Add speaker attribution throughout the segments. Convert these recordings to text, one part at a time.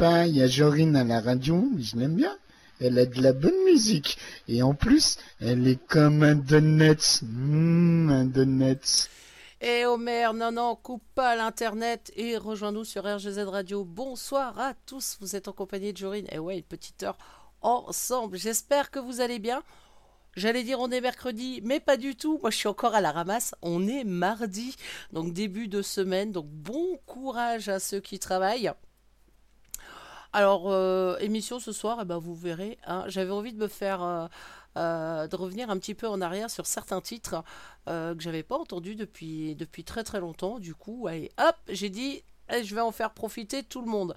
Speaker 1: il y a Jorine à la radio, je l'aime bien. Elle a de la bonne musique. Et en plus, elle est comme un donut. Mmh, un donut.
Speaker 2: Et Homer, non, non, coupe pas l'internet et rejoins-nous sur RGZ Radio. Bonsoir à tous, vous êtes en compagnie de Jorine. Et ouais, une petite heure ensemble. J'espère que vous allez bien. J'allais dire on est mercredi, mais pas du tout. Moi, je suis encore à la ramasse. On est mardi, donc début de semaine. Donc bon courage à ceux qui travaillent. Alors, euh, émission ce soir, eh ben, vous verrez. hein, J'avais envie de me faire, euh, euh, revenir un petit peu en arrière sur certains titres que j'avais pas entendus depuis, très très longtemps. Du coup, allez, hop, j'ai dit, eh, je vais en faire profiter tout le monde.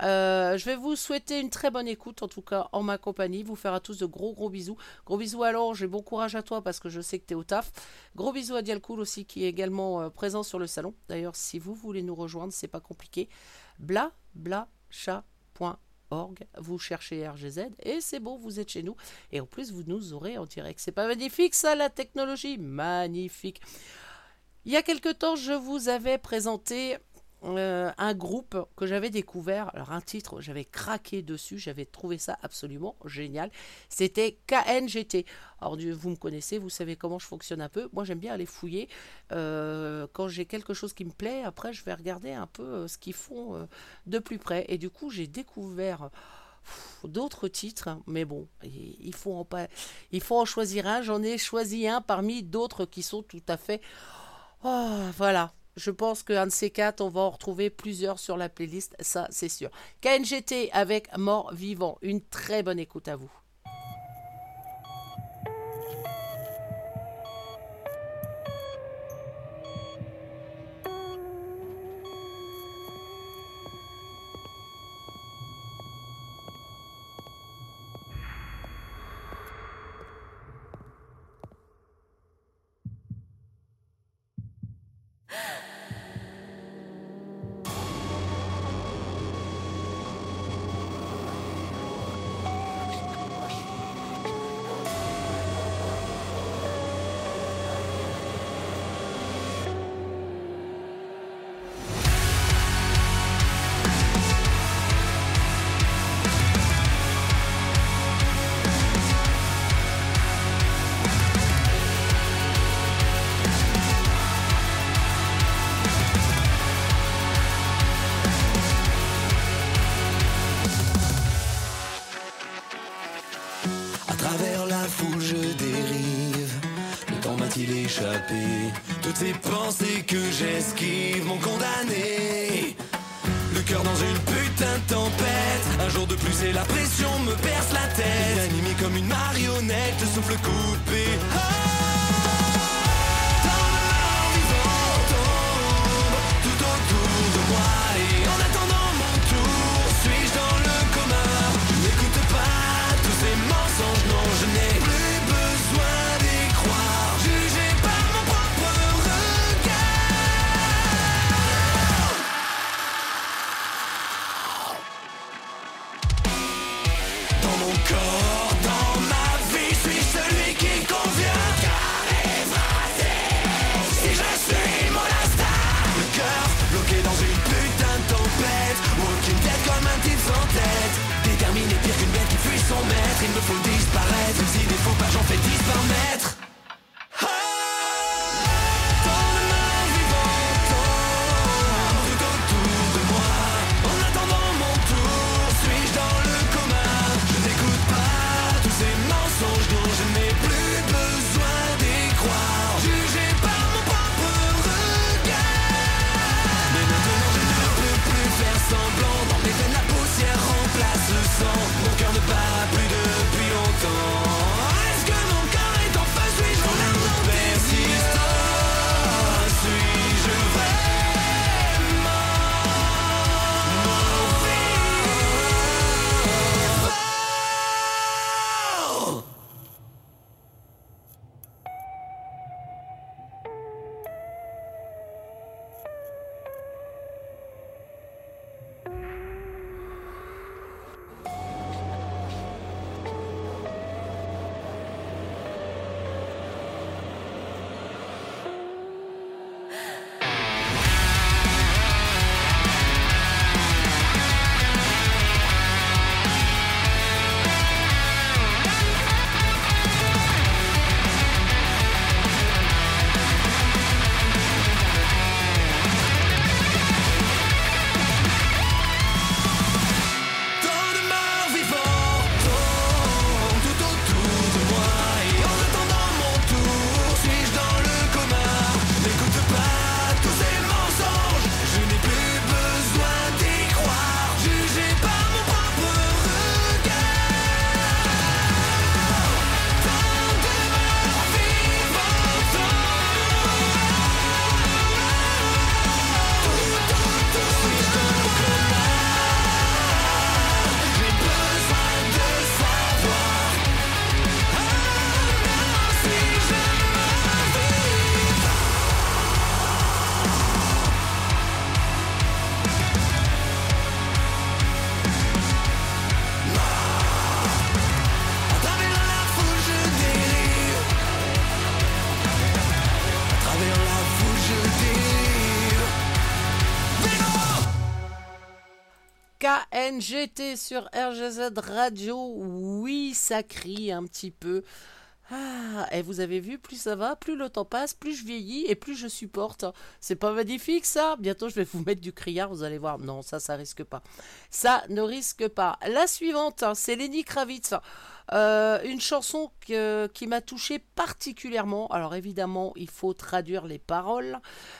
Speaker 2: Je vais vous souhaiter une très bonne écoute, en tout cas en ma compagnie. Vous faire à tous de gros gros bisous. Gros bisous à Laure, j'ai bon courage à toi parce que je sais que tu es au taf. Gros bisous à Dialcool aussi qui est également présent sur le salon. D'ailleurs, si vous voulez nous rejoindre, c'est pas compliqué. Bla bla Vous cherchez RGZ et c'est bon, vous êtes chez nous. Et en plus, vous nous aurez en direct. C'est pas magnifique ça, la technologie? Magnifique. Il y a quelque temps, je vous avais présenté euh, un groupe que j'avais découvert. Alors un titre, j'avais craqué dessus, j'avais trouvé ça absolument génial. C'était KNGT. Alors vous me connaissez, vous savez comment je fonctionne un peu. Moi j'aime bien aller fouiller. Euh, quand j'ai quelque chose qui me plaît, après je vais regarder un peu euh, ce qu'ils font de plus près. Et du coup j'ai découvert d'autres titres, hein. mais bon, il faut en, il faut en choisir un. J'en ai choisi un parmi d'autres qui sont tout à fait... Oh, voilà. Je pense qu'un de ces quatre, on va en retrouver plusieurs sur la playlist, ça c'est sûr. KNGT avec Mort Vivant. Une très bonne écoute à vous.
Speaker 3: NGT sur RGZ Radio. Oui, ça crie un petit peu. Ah, et vous avez vu, plus ça va, plus le temps passe, plus je vieillis et plus je supporte. C'est pas magnifique ça? Bientôt je vais vous mettre du criard, vous allez voir. Non, ça, ça risque pas. Ça ne risque pas. La suivante, c'est Lenny Kravitz. Euh, une chanson qui m'a touché particulièrement. Alors évidemment, il faut traduire les paroles,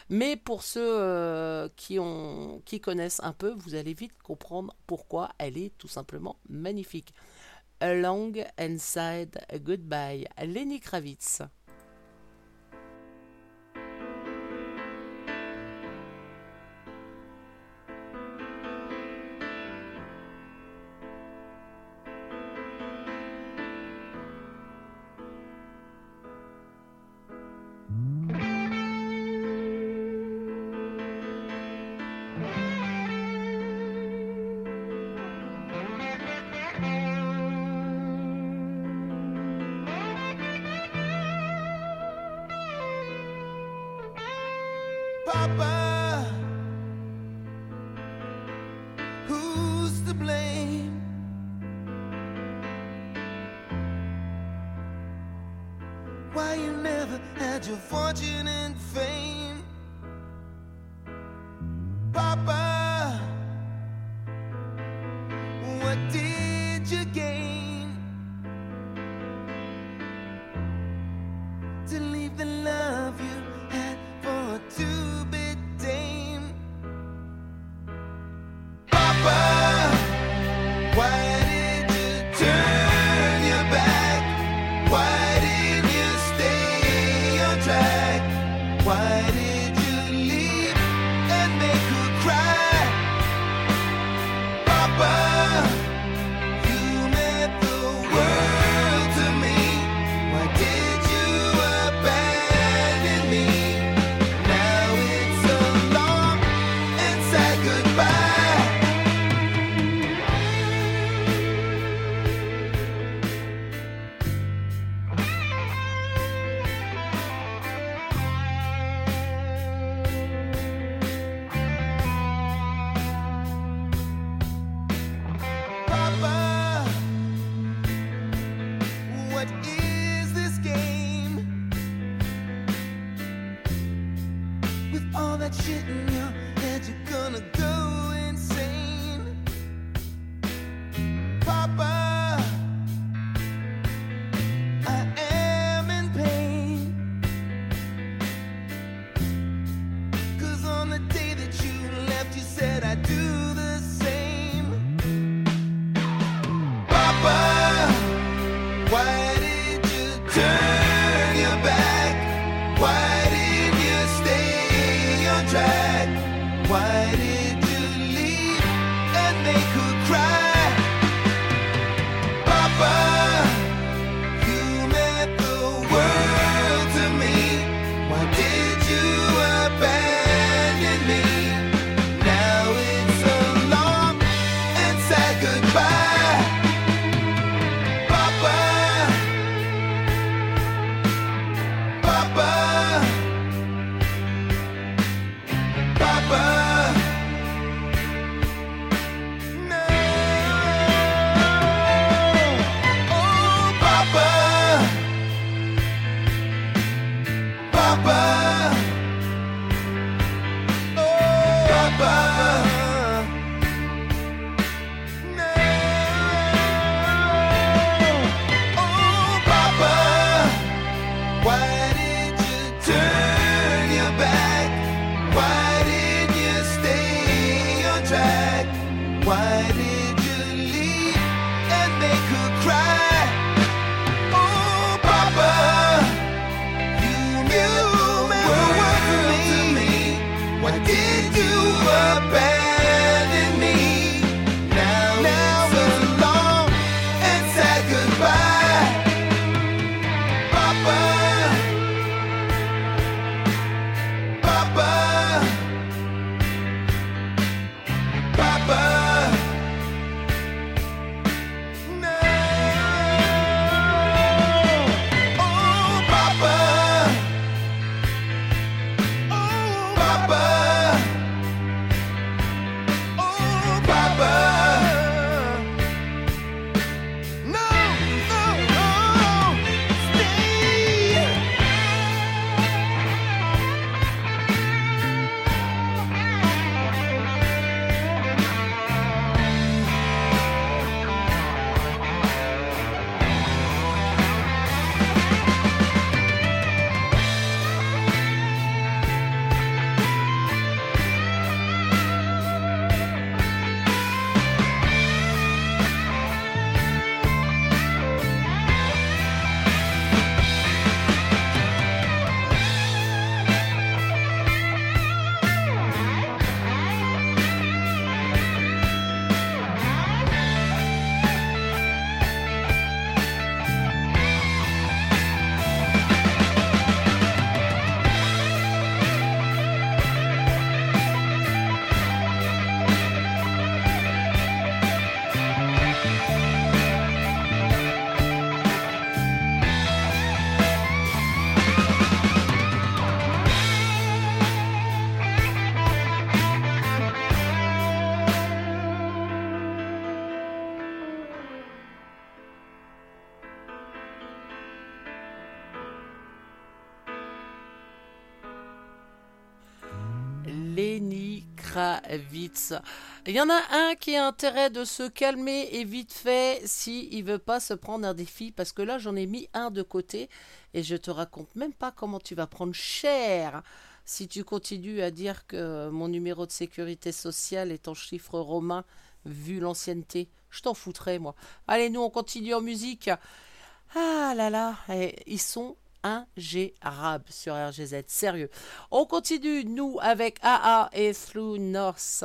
Speaker 3: mais pour ceux euh, qui, connaissent un peu, vous allez vite comprendre pourquoi elle est tout simplement magnifique. A Long Inside a Goodbye, Lenny Kravitz.
Speaker 4: Papa? Who's to blame? Why you never had your fortune Yeah. Il y en a un qui a intérêt de se calmer et vite fait si il veut pas se prendre un défi parce que là j'en ai mis un de côté et je te raconte même pas comment tu vas prendre cher si tu continues à dire que mon numéro de sécurité sociale est en chiffre romain vu l'ancienneté. Je t'en foutrais moi. Allez nous on continue en musique. Ah là là, et ils sont ingérables sur RGZ, sérieux. On continue nous avec AA et Through North.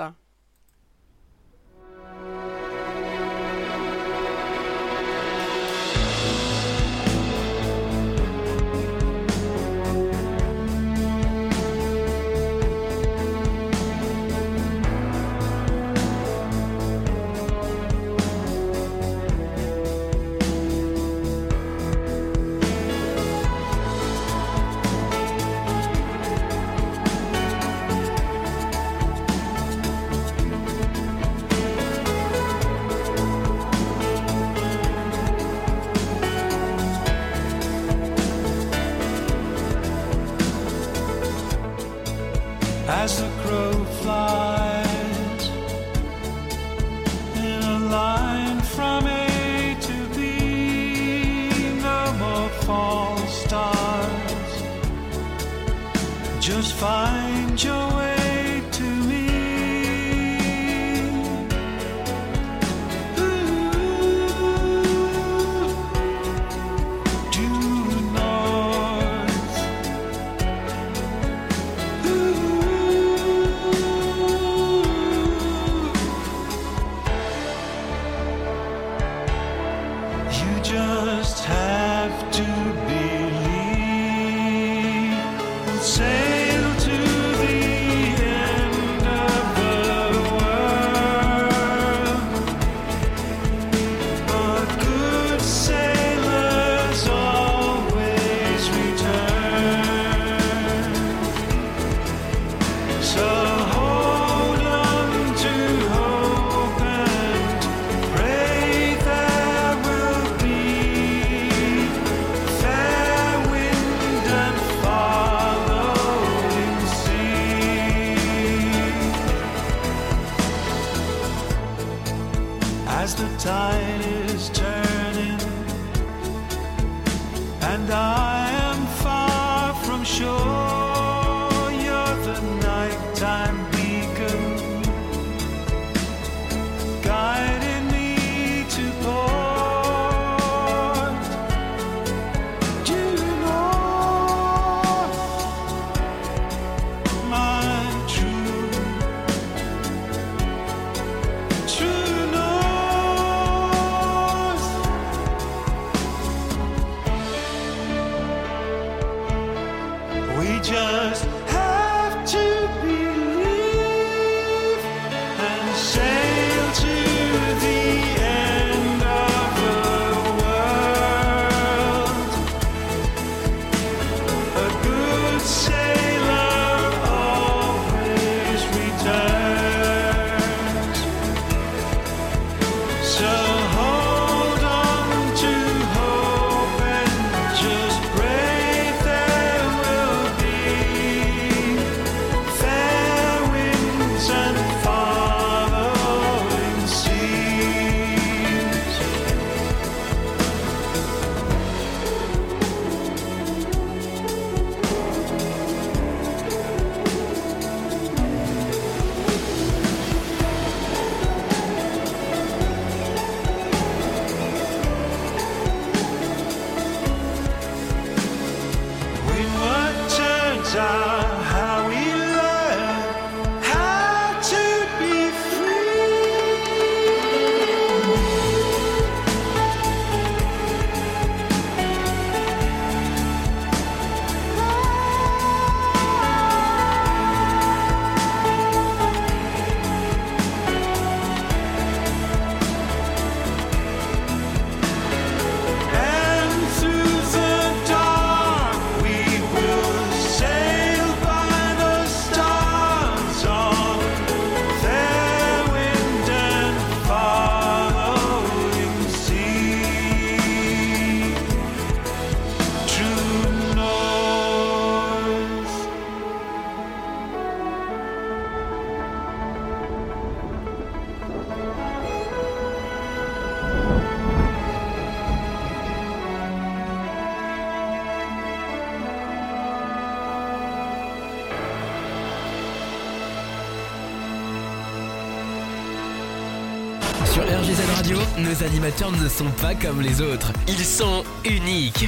Speaker 5: animateurs ne sont pas comme les autres. Ils sont uniques.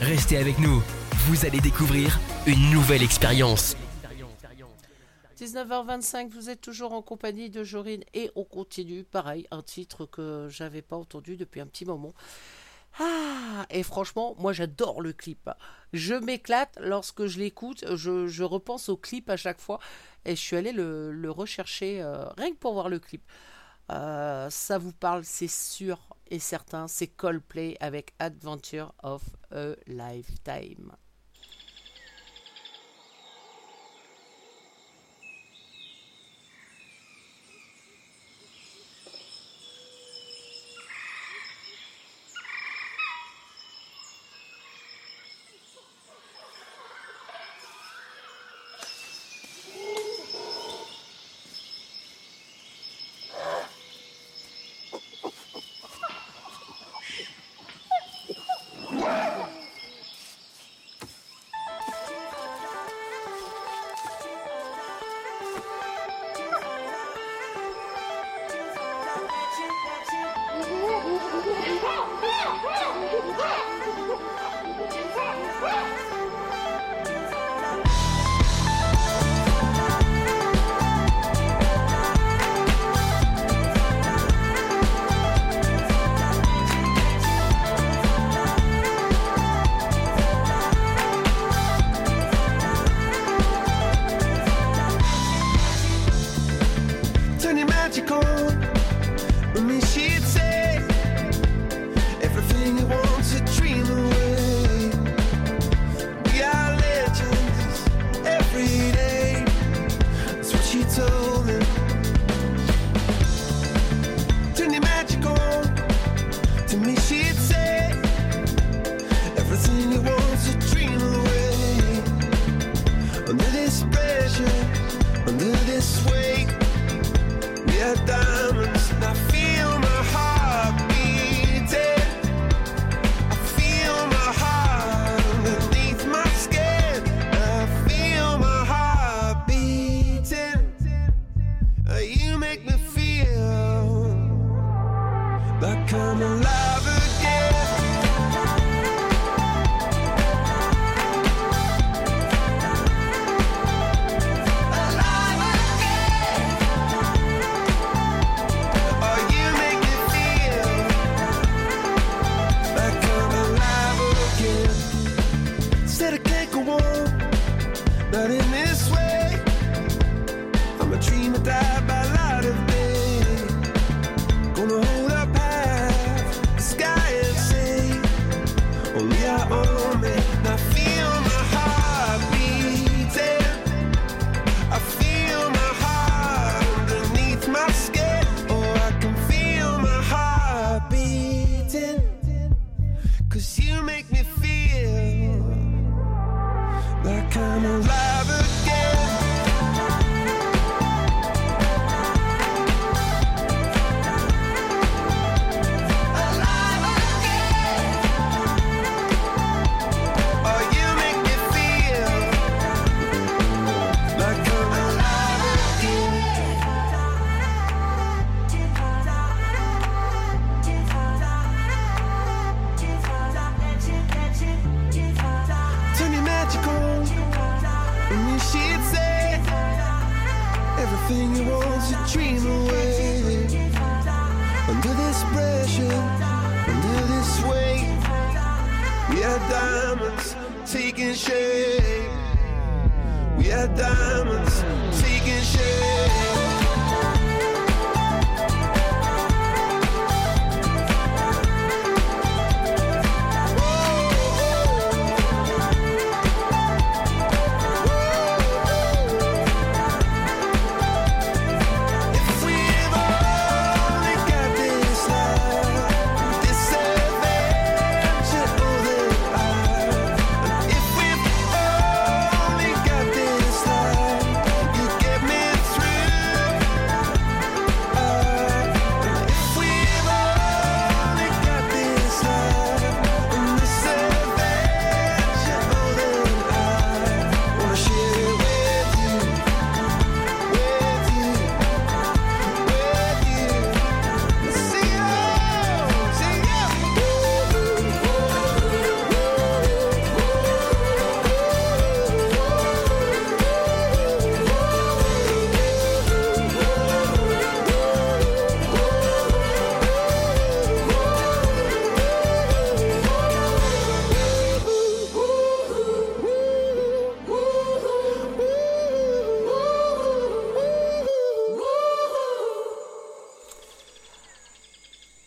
Speaker 5: Restez avec nous. Vous allez découvrir une nouvelle expérience.
Speaker 3: 19h25, vous êtes toujours en compagnie de Jorine et on continue. Pareil, un titre que j'avais pas entendu depuis un petit moment. Ah, et franchement, moi j'adore le clip. Je m'éclate lorsque je l'écoute. Je, repense au clip à chaque fois et je suis allée le, rechercher euh, rien que pour voir le clip. Euh, ça vous parle, c'est sûr et certain. C'est Coldplay avec Adventure of a Lifetime.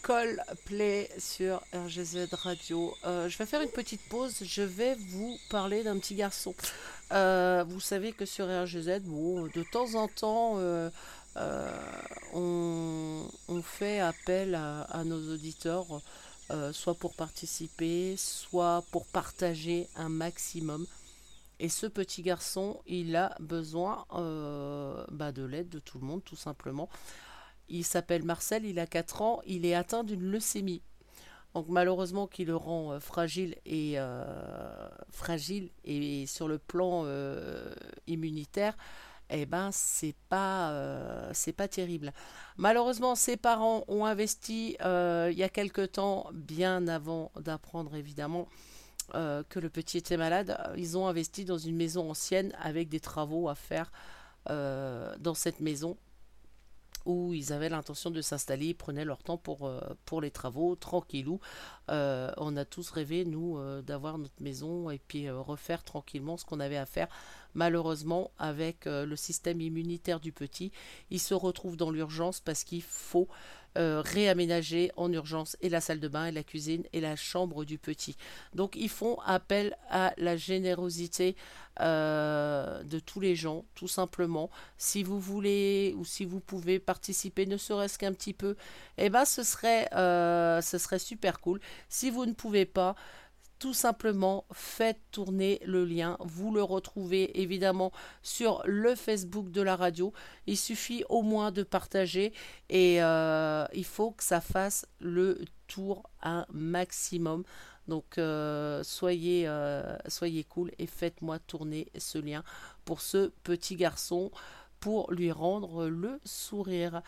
Speaker 2: Coldplay sur RGZ Radio. Euh, je vais faire une petite pause. Je vais vous parler d'un petit garçon. Euh, vous savez que sur RGZ, bon, de temps en temps, euh, on, fait appel à, nos auditeurs, soit pour participer, soit pour partager un maximum. Et ce petit garçon, il a besoin bah, de l'aide de tout le monde, tout simplement. Il s'appelle Marcel, il a 4 ans, il est atteint d'une leucémie. Donc malheureusement qui le rend euh, fragile et euh, fragile et sur le plan euh, immunitaire, eh ben c'est pas c'est pas terrible. Malheureusement, ses parents ont investi il y a quelque temps, bien avant d'apprendre évidemment que le petit était malade, ils ont investi dans une maison ancienne avec des travaux à faire dans cette maison où ils avaient l'intention de s'installer, ils prenaient leur temps pour, euh, les travaux, tranquillou. Euh, on a tous rêvé, nous, euh, d'avoir notre maison et puis refaire tranquillement ce qu'on avait à faire. Malheureusement, avec le système immunitaire du petit, il se retrouve dans l'urgence parce qu'il faut euh, réaménager en urgence et la salle de bain et la cuisine et la chambre du petit. Donc ils font appel à la générosité euh, de tous les gens, tout simplement. Si vous voulez ou si vous pouvez participer, ne serait-ce qu'un petit peu, eh ben ce serait, euh, ce serait super cool. Si vous ne pouvez pas, tout simplement, faites tourner le lien. Vous le retrouvez évidemment sur le Facebook de la radio. Il suffit au moins de partager et euh, il faut que ça fasse le tour un maximum. Donc euh, soyez, euh, soyez cool et faites-moi tourner ce lien pour ce petit garçon pour lui rendre le sourire.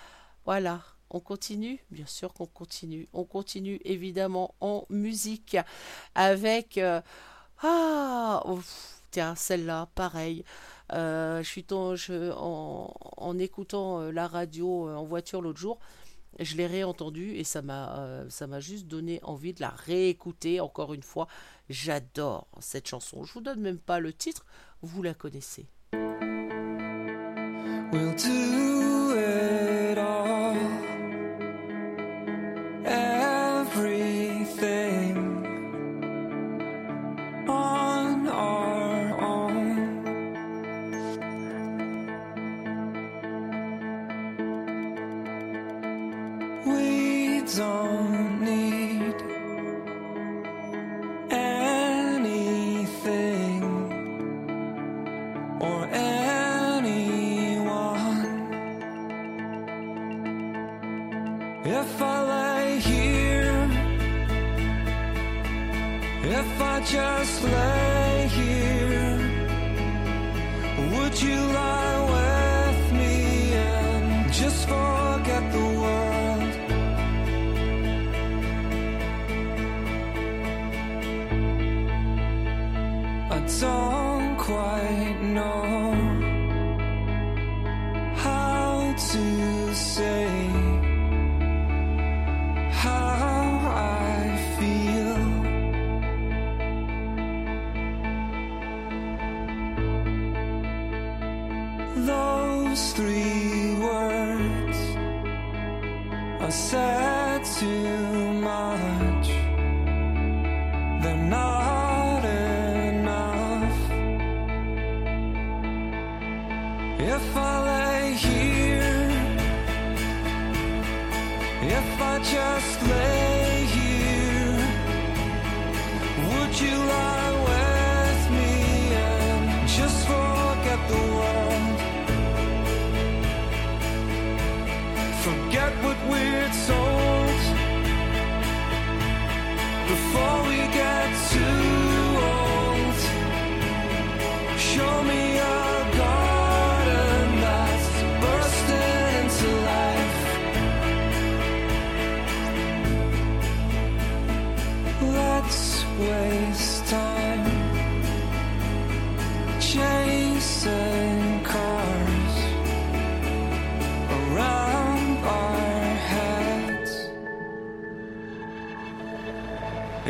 Speaker 2: Voilà, on continue Bien sûr qu'on continue. On continue évidemment en musique avec... euh, ah Tiens, celle-là, pareil. Euh, je suis ton- en, en écoutant euh, la radio en voiture l'autre jour, je l'ai réentendue et ça m'a ça m'a juste donné envie de la réécouter encore une fois. J'adore cette chanson. Je vous donne même pas le titre, vous la connaissez.
Speaker 6: If I lay here, if I just lay here, would you lie with me and just forget the world? Forget what we're told before we get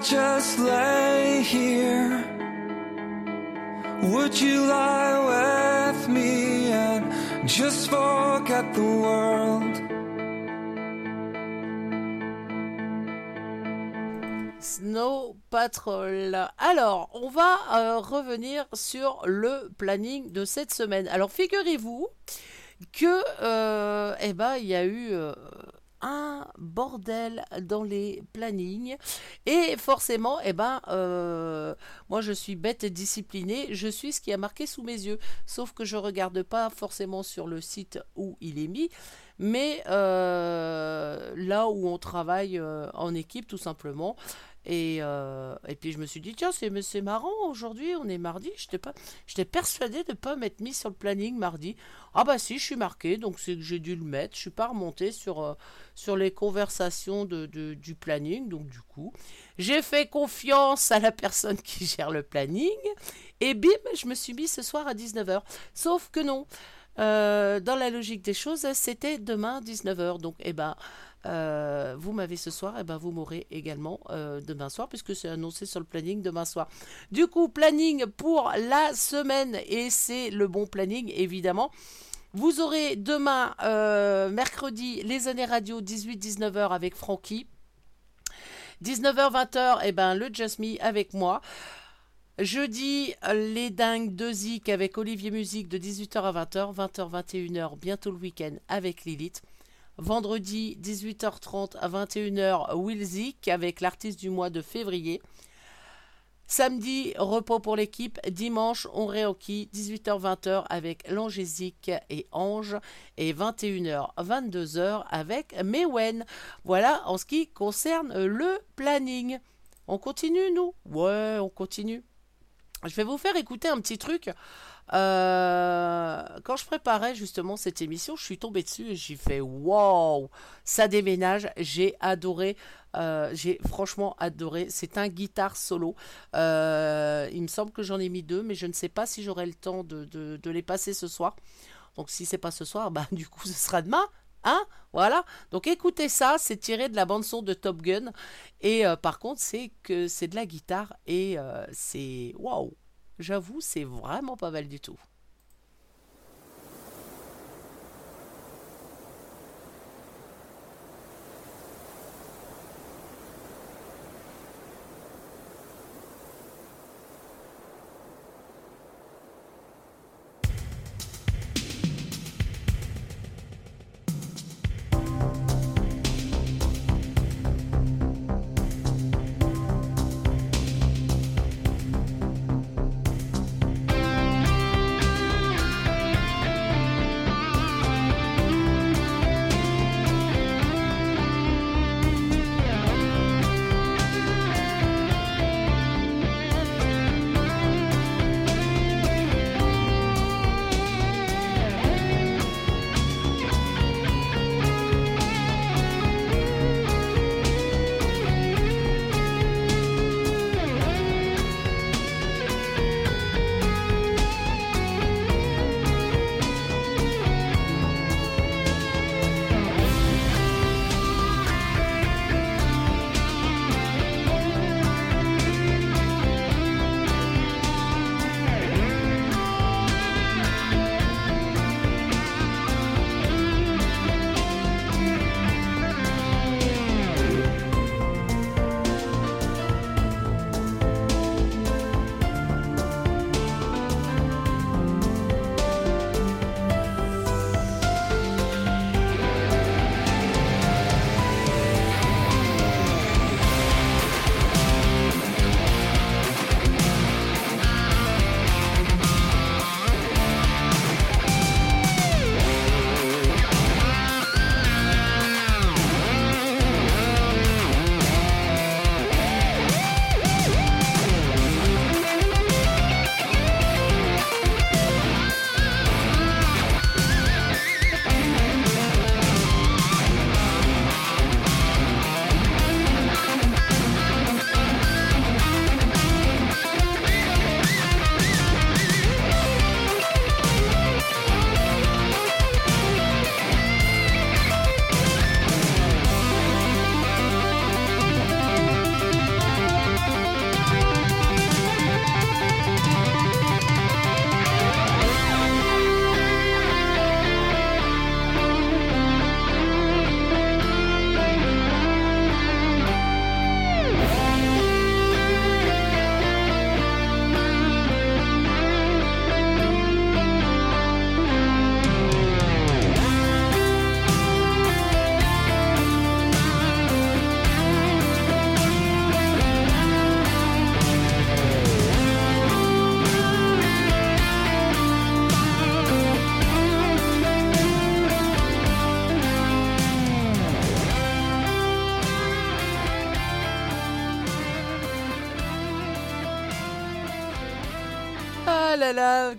Speaker 7: Just lay here? Would you lie with me and just forget the world?
Speaker 2: Snow Patrol. Alors, on va euh, revenir sur le planning de cette semaine. Alors, figurez-vous que, euh, eh ben, il y a eu euh, un bordel dans les plannings et forcément, eh ben, euh, moi je suis bête et disciplinée, je suis ce qui a marqué sous mes yeux. Sauf que je regarde pas forcément sur le site où il est mis, mais euh, là où on travaille euh, en équipe tout simplement. Et, euh, et puis je me suis dit, tiens, c'est, marrant, aujourd'hui, on est mardi. J'étais, persuadée de ne pas m'être mis sur le planning mardi. Ah bah si, je suis marqué, donc c'est que j'ai dû le mettre. Je suis pas remontée sur, euh, sur les conversations de- du planning. Donc du coup, j'ai fait confiance à la personne qui gère le planning. Et bim, je me suis mis ce soir à 19h. Sauf que non. Euh, dans la logique des choses, c'était demain 19h. Donc, eh ben, euh, vous m'avez ce soir, et ben vous m'aurez également euh, demain soir, puisque c'est annoncé sur le planning demain soir. Du coup, planning pour la semaine, et c'est le bon planning, évidemment. Vous aurez demain, euh, mercredi, les années radio 18-19h avec Francky. 19h-20h, et ben le Just Me avec moi. Jeudi, les dingues de Zik avec Olivier Musique de 18h à 20h, 20h, 21h, bientôt le week-end avec Lilith. Vendredi, 18h30 à 21h, Will Zik avec l'artiste du mois de février. Samedi, repos pour l'équipe. Dimanche, on réoki 18h-20h avec Langésique et Ange. Et 21h, 22h avec Mewen. Voilà en ce qui concerne le planning. On continue, nous? Ouais, on continue. Je vais vous faire écouter un petit truc. Euh, quand je préparais justement cette émission, je suis tombée dessus et j'ai fait wow, ça déménage. J'ai adoré, euh, j'ai franchement adoré. C'est un guitare solo. Euh, il me semble que j'en ai mis deux, mais je ne sais pas si j'aurai le temps de, les passer ce soir. Donc si c'est pas ce soir, bah du coup ce sera demain. Hein voilà. Donc écoutez ça, c'est tiré de la bande son de Top Gun. Et par contre, c'est que c'est de la guitare et c'est waouh. J'avoue, c'est vraiment pas mal du tout.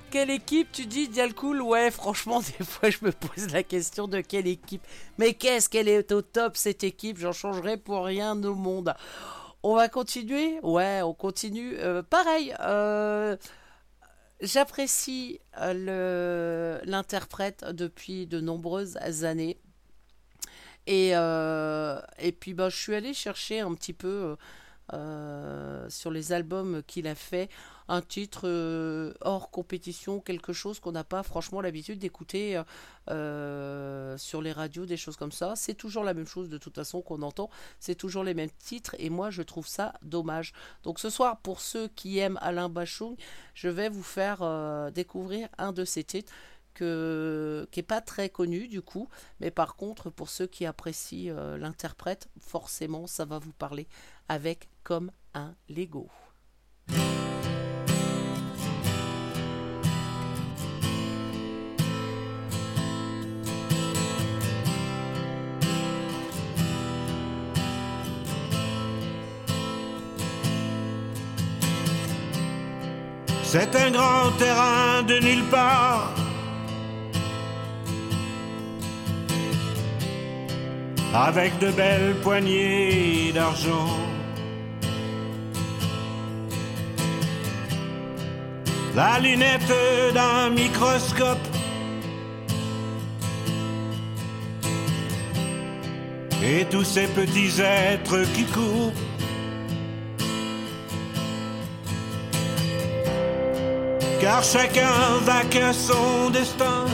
Speaker 2: Quelle équipe tu dis, Dialcool? Ouais, franchement, des fois je me pose la question de quelle équipe. Mais qu'est-ce qu'elle est au top cette équipe? J'en changerai pour rien au monde. On va continuer? Ouais, on continue. Euh, pareil, euh, j'apprécie euh, l'interprète depuis de nombreuses années. Et, puis bah, je suis allée chercher un petit peu euh, sur les albums qu'il a fait un titre euh, hors compétition, quelque chose qu'on n'a pas franchement l'habitude d'écouter euh, sur les radios, des choses comme ça. C'est toujours la même chose de toute façon qu'on entend, c'est toujours les mêmes titres et moi je trouve ça dommage. Donc ce soir, pour ceux qui aiment Alain Bachung, je vais vous faire découvrir un de ses titres qui n'est pas très connu du coup, mais par contre pour ceux qui apprécient l'interprète, forcément ça va vous parler avec comme un Lego.
Speaker 8: C'est un grand terrain de nulle part. Avec de belles poignées d'argent. La lunette d'un microscope. Et tous ces petits êtres qui courent car chacun va qu'à son destin.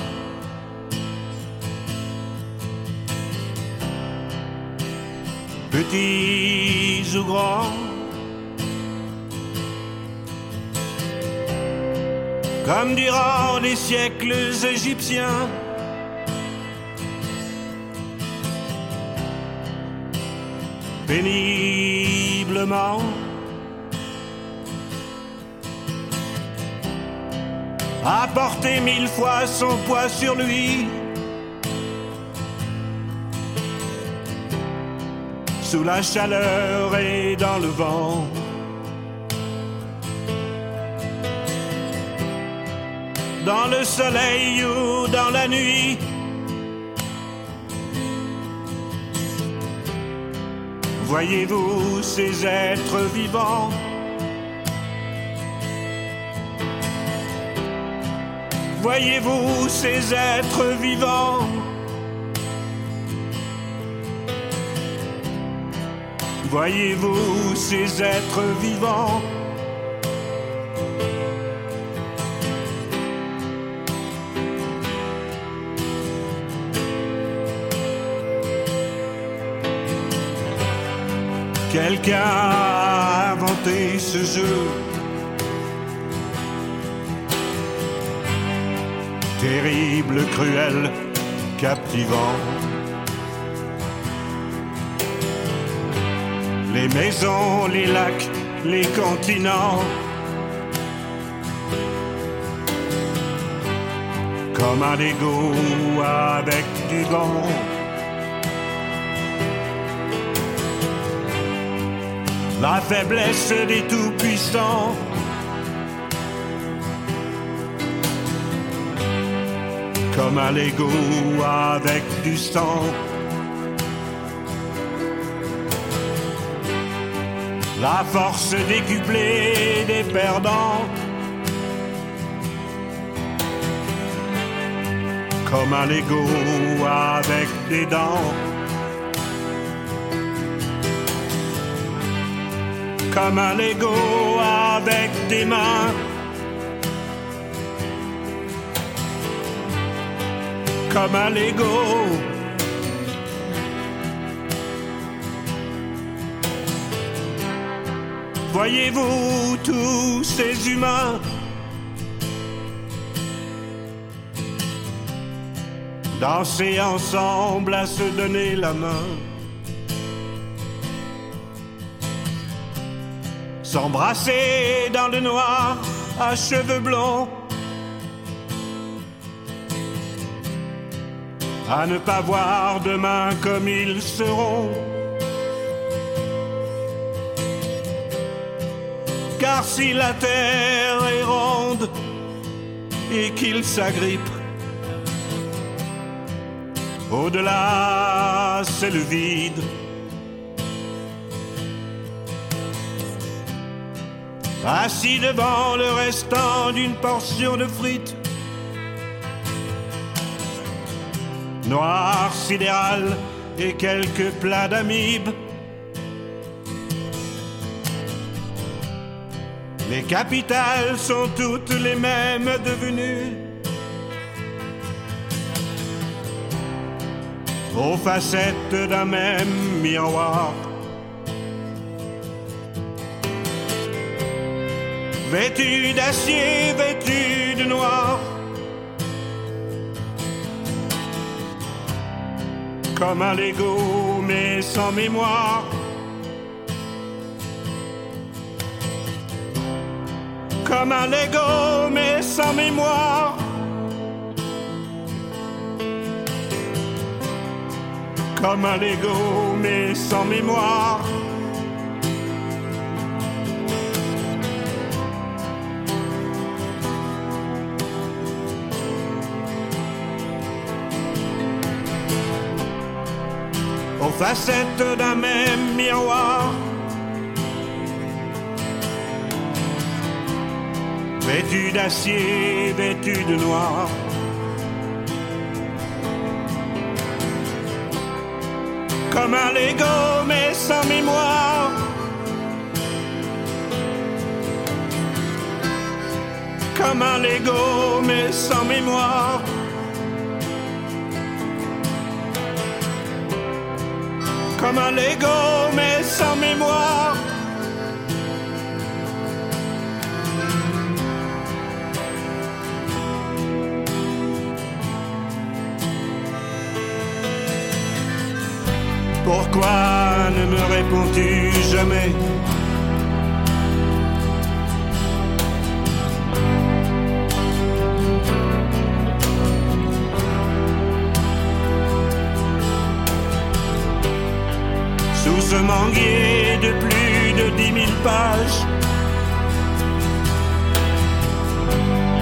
Speaker 8: Petits ou grands, comme durant les siècles égyptiens. Péniblement. a porté mille fois son poids sur lui. Sous la chaleur et dans le vent. Dans le soleil ou dans la nuit. Voyez-vous ces êtres vivants? Voyez-vous ces êtres vivants? Voyez-vous ces êtres vivants? Quelqu'un a inventé ce jeu terrible, cruel, captivant. Les maisons, les lacs, les continents. Comme un Lego avec du gant. La faiblesse des tout-puissants. comme un Lego avec du sang. La force décuplée des perdants. Comme un Lego avec des dents. Comme un Lego avec des mains. comme un Lego. Voyez-vous tous ces humains? Danser ensemble à se donner la main, s'embrasser dans le noir à cheveux blonds. à ne pas voir demain comme ils seront. Car si la terre est ronde, et qu'il s'agrippe. Au-delà, c'est le vide. Assis devant le restant d'une portion de frites. Noir sidéral et quelques plats d'amibes. Les capitales sont toutes les mêmes devenues. Aux facettes d'un même miroir. Vêtu d'acier, vêtu de noir. Comme un Lego, mais sans mémoire. Comme un Lego, mais sans mémoire. Comme un Lego, mais sans mémoire. Aux facettes d'un même miroir. Vêtu d'acier, vêtu de noir. Comme un Lego mais sans mémoire. Comme un Lego mais sans mémoire. Comme un Lego mais sans mémoire. Pourquoi ne me réponds-tu jamais? Manguier de plus de dix mille pages.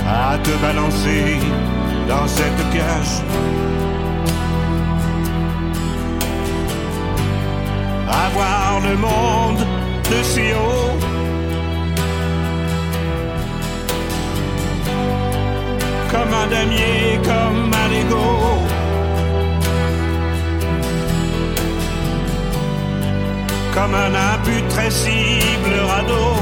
Speaker 8: À te balancer dans cette cage. À voir le monde de si haut. Comme un damier, comme un Lego comme un imputrescible radeau.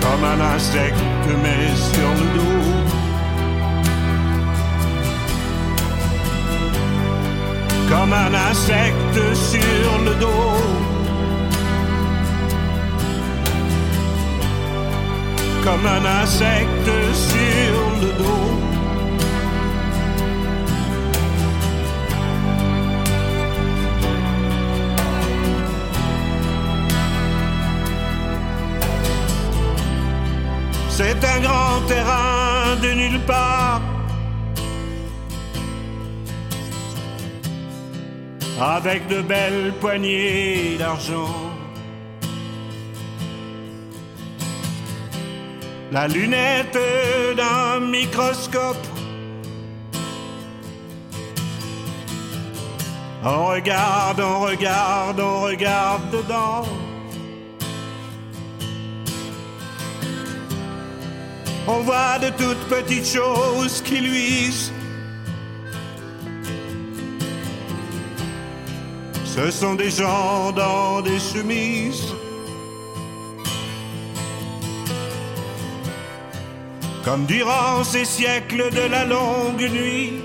Speaker 8: Comme un insecte mais sur le dos. Comme un insecte sur le dos. Comme un insecte sur le dos. C'est un grand terrain de nulle part. Avec de belles poignées d'argent. La lunette d'un microscope. On regarde, on regarde, on regarde dedans. On voit de toutes petites choses qui luisent. Ce sont des gens dans des chemises. Comme durant ces siècles de la longue nuit.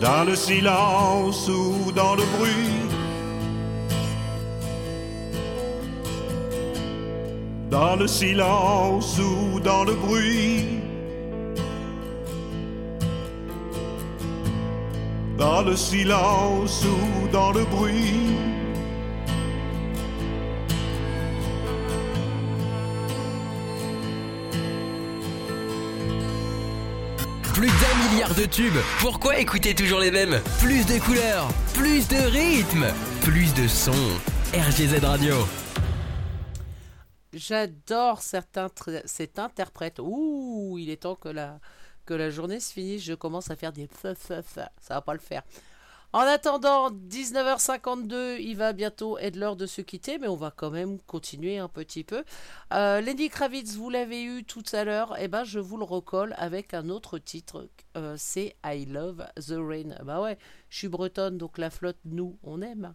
Speaker 8: Dans le silence ou dans le bruit. Dans le silence ou dans le bruit. Dans le silence ou dans le bruit.
Speaker 5: Plus d'un milliard de tubes. Pourquoi écouter toujours les mêmes? Plus de couleurs, plus de rythme, plus de sons. RGZ Radio.
Speaker 3: J'adore cet interprète. Ouh, il est temps que la, que la journée se finisse. Je commence à faire des fa. Ça va pas le faire. En attendant, 19h52, il va bientôt être l'heure de se quitter, mais on va quand même continuer un petit peu. Euh, Lenny Kravitz, vous l'avez eu tout à l'heure, et ben je vous le recolle avec un autre titre. Euh, c'est I Love the Rain. Bah ouais, je suis bretonne, donc la flotte, nous, on aime.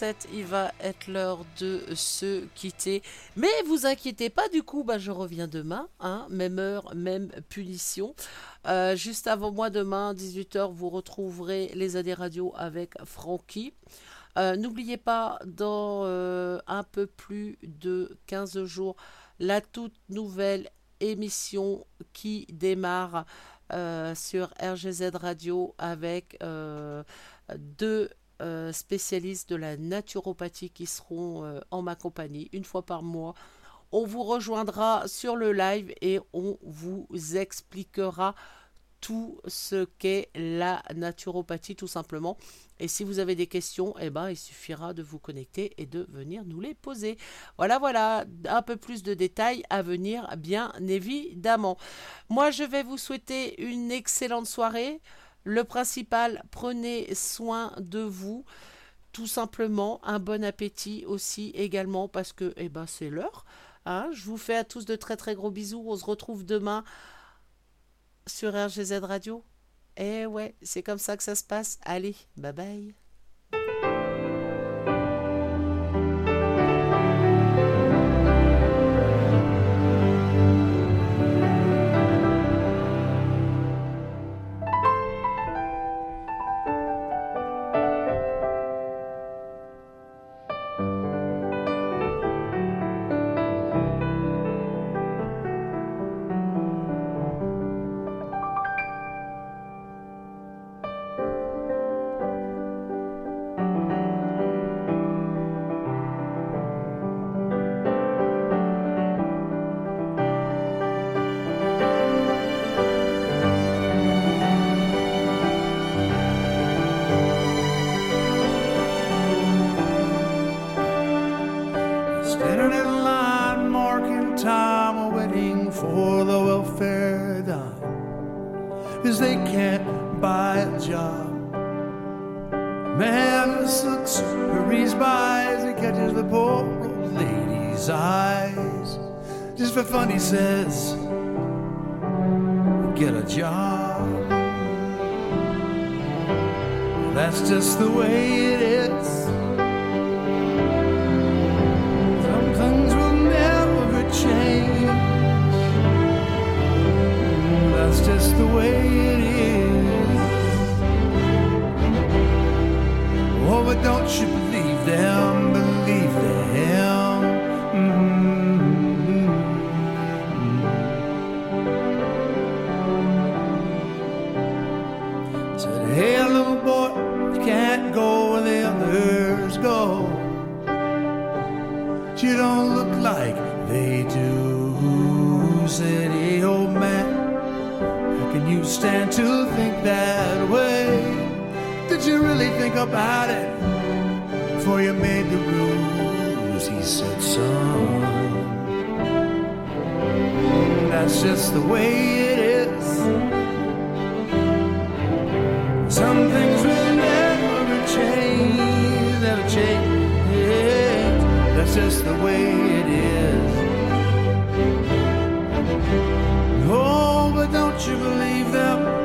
Speaker 2: 22h57, il va être l'heure de se quitter. Mais vous inquiétez pas, du coup, bah, je reviens demain, hein, même heure, même punition. Euh, juste avant moi, demain, 18h, vous retrouverez les AD Radio avec Francky. Euh, N'oubliez pas, dans euh, un peu plus de 15 jours, la toute nouvelle émission qui démarre sur RGZ Radio avec deux euh, spécialistes de la naturopathie qui seront euh, en ma compagnie une fois par mois. On vous rejoindra sur le live et on vous expliquera tout ce qu'est la naturopathie tout simplement. Et si vous avez des questions, eh ben, il suffira de vous connecter et de venir nous les poser. Voilà, voilà, un peu plus de détails à venir, bien évidemment. Moi, je vais vous souhaiter une excellente soirée. Le principal, prenez soin de vous. Tout simplement, un bon appétit aussi également parce que eh ben, c'est l'heure. hein. Je vous fais à tous de très très gros bisous. On se retrouve demain sur RGZ Radio. Eh ouais, c'est comme ça que ça se passe. Allez, bye bye.
Speaker 7: Way it is. Some things will never change, never change. That's just the way it is. Oh, but don't you believe them?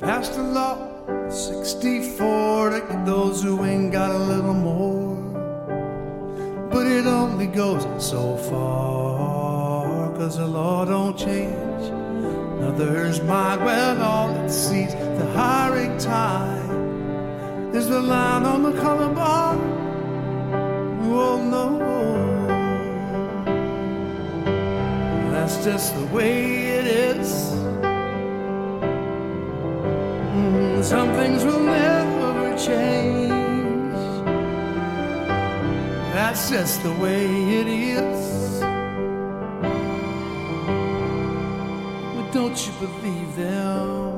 Speaker 7: Passed a law 64 to get those who ain't got a little more. But it only goes so far, cause the law don't change. Others might well all it sees the hiring tide is the line on the color bar. Oh no, that's just the way it is. Some things will never change. That's just the way it is. But don't you believe them?